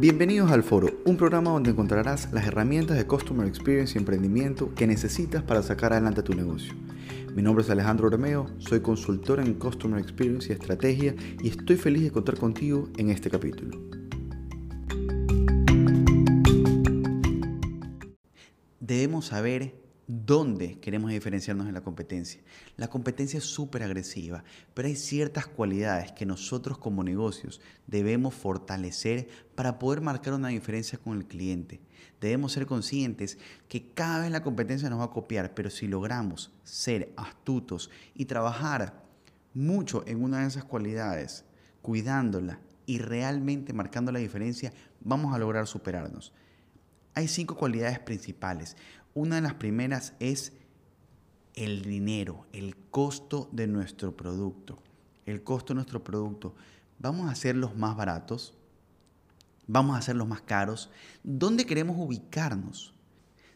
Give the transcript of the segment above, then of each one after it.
Bienvenidos al Foro, un programa donde encontrarás las herramientas de Customer Experience y emprendimiento que necesitas para sacar adelante tu negocio. Mi nombre es Alejandro Romeo, soy consultor en Customer Experience y Estrategia y estoy feliz de contar contigo en este capítulo. Debemos saber dónde queremos diferenciarnos en la competencia. La competencia es súper agresiva, pero hay ciertas cualidades que nosotros como negocios debemos fortalecer para poder marcar una diferencia con el cliente. Debemos ser conscientes que cada vez la competencia nos va a copiar, pero si logramos ser astutos y trabajar mucho en una de esas cualidades, cuidándola y realmente marcando la diferencia, vamos a lograr superarnos. Hay cinco cualidades principales. Una de las primeras es el dinero, el costo de nuestro producto. El costo de nuestro producto. ¿Vamos a hacerlos más baratos? ¿Vamos a hacerlos más caros? ¿Dónde queremos ubicarnos?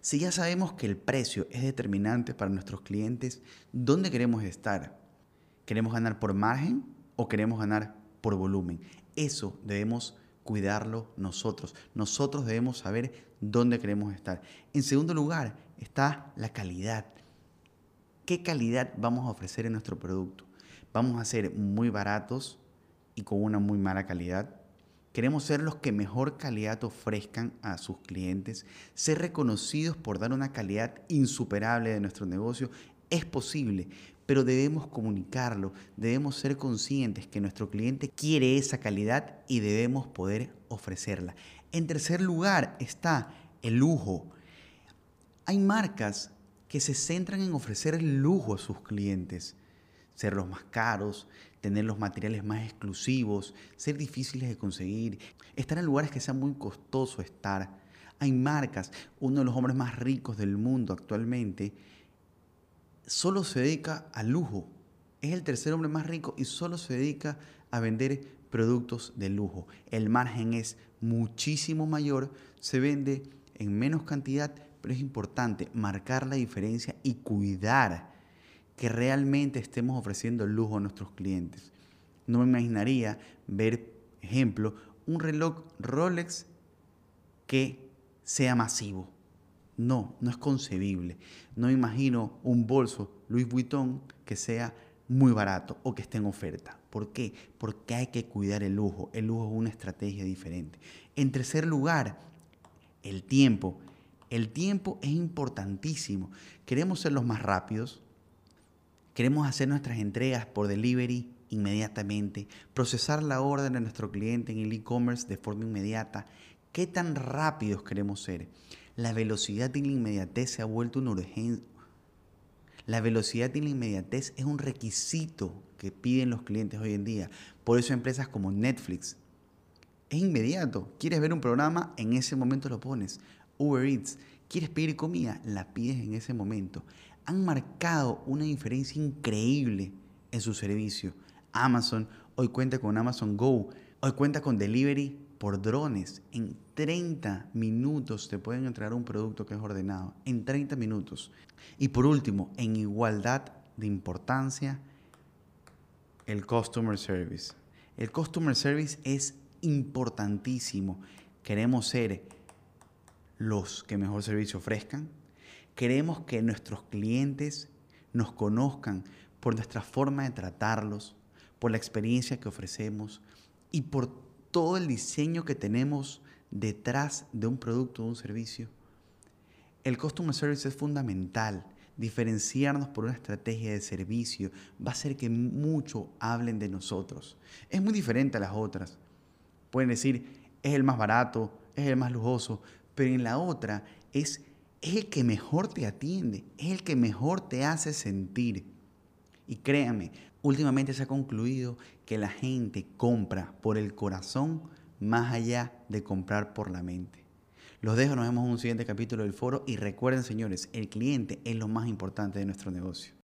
Si ya sabemos que el precio es determinante para nuestros clientes, ¿dónde queremos estar? ¿Queremos ganar por margen o queremos ganar por volumen? Eso debemos cuidarlo nosotros. Nosotros debemos saber dónde queremos estar. En segundo lugar está la calidad. ¿Qué calidad vamos a ofrecer en nuestro producto? ¿Vamos a ser muy baratos y con una muy mala calidad? Queremos ser los que mejor calidad ofrezcan a sus clientes, ser reconocidos por dar una calidad insuperable de nuestro negocio. Es posible, pero debemos comunicarlo, debemos ser conscientes que nuestro cliente quiere esa calidad y debemos poder ofrecerla. En tercer lugar está el lujo. Hay marcas que se centran en ofrecer lujo a sus clientes, ser los más caros, tener los materiales más exclusivos, ser difíciles de conseguir, estar en lugares que sea muy costoso estar. Hay marcas, uno de los hombres más ricos del mundo actualmente, solo se dedica al lujo. Es el tercer hombre más rico y solo se dedica a vender productos de lujo. El margen es muchísimo mayor, se vende en menos cantidad, pero es importante marcar la diferencia y cuidar que realmente estemos ofreciendo lujo a nuestros clientes. No me imaginaría ver, ejemplo, un reloj Rolex que sea masivo no, no es concebible. No imagino un bolso Louis Vuitton que sea muy barato o que esté en oferta. ¿Por qué? Porque hay que cuidar el lujo. El lujo es una estrategia diferente. En tercer lugar, el tiempo. El tiempo es importantísimo. Queremos ser los más rápidos. Queremos hacer nuestras entregas por delivery inmediatamente, procesar la orden de nuestro cliente en el e-commerce de forma inmediata. ¿Qué tan rápidos queremos ser? La velocidad y la inmediatez se ha vuelto una urgencia. La velocidad y la inmediatez es un requisito que piden los clientes hoy en día. Por eso empresas como Netflix es inmediato. ¿Quieres ver un programa? En ese momento lo pones. Uber Eats. ¿Quieres pedir comida? La pides en ese momento. Han marcado una diferencia increíble en su servicio. Amazon hoy cuenta con Amazon Go. Hoy cuenta con delivery por drones. En 30 minutos te pueden entregar un producto que es ordenado. En 30 minutos. Y por último, en igualdad de importancia, el Customer Service. El Customer Service es importantísimo. Queremos ser los que mejor servicio ofrezcan. Queremos que nuestros clientes nos conozcan por nuestra forma de tratarlos, por la experiencia que ofrecemos y por todo el diseño que tenemos detrás de un producto o un servicio. El Customer Service es fundamental. Diferenciarnos por una estrategia de servicio va a hacer que mucho hablen de nosotros. Es muy diferente a las otras. Pueden decir, es el más barato, es el más lujoso, pero en la otra es, el que mejor te atiende, es el que mejor te hace sentir. Y créanme, últimamente se ha concluido que la gente compra por el corazón más allá de comprar por la mente. Los dejo, nos vemos en un siguiente capítulo del foro y recuerden señores, el cliente es lo más importante de nuestro negocio.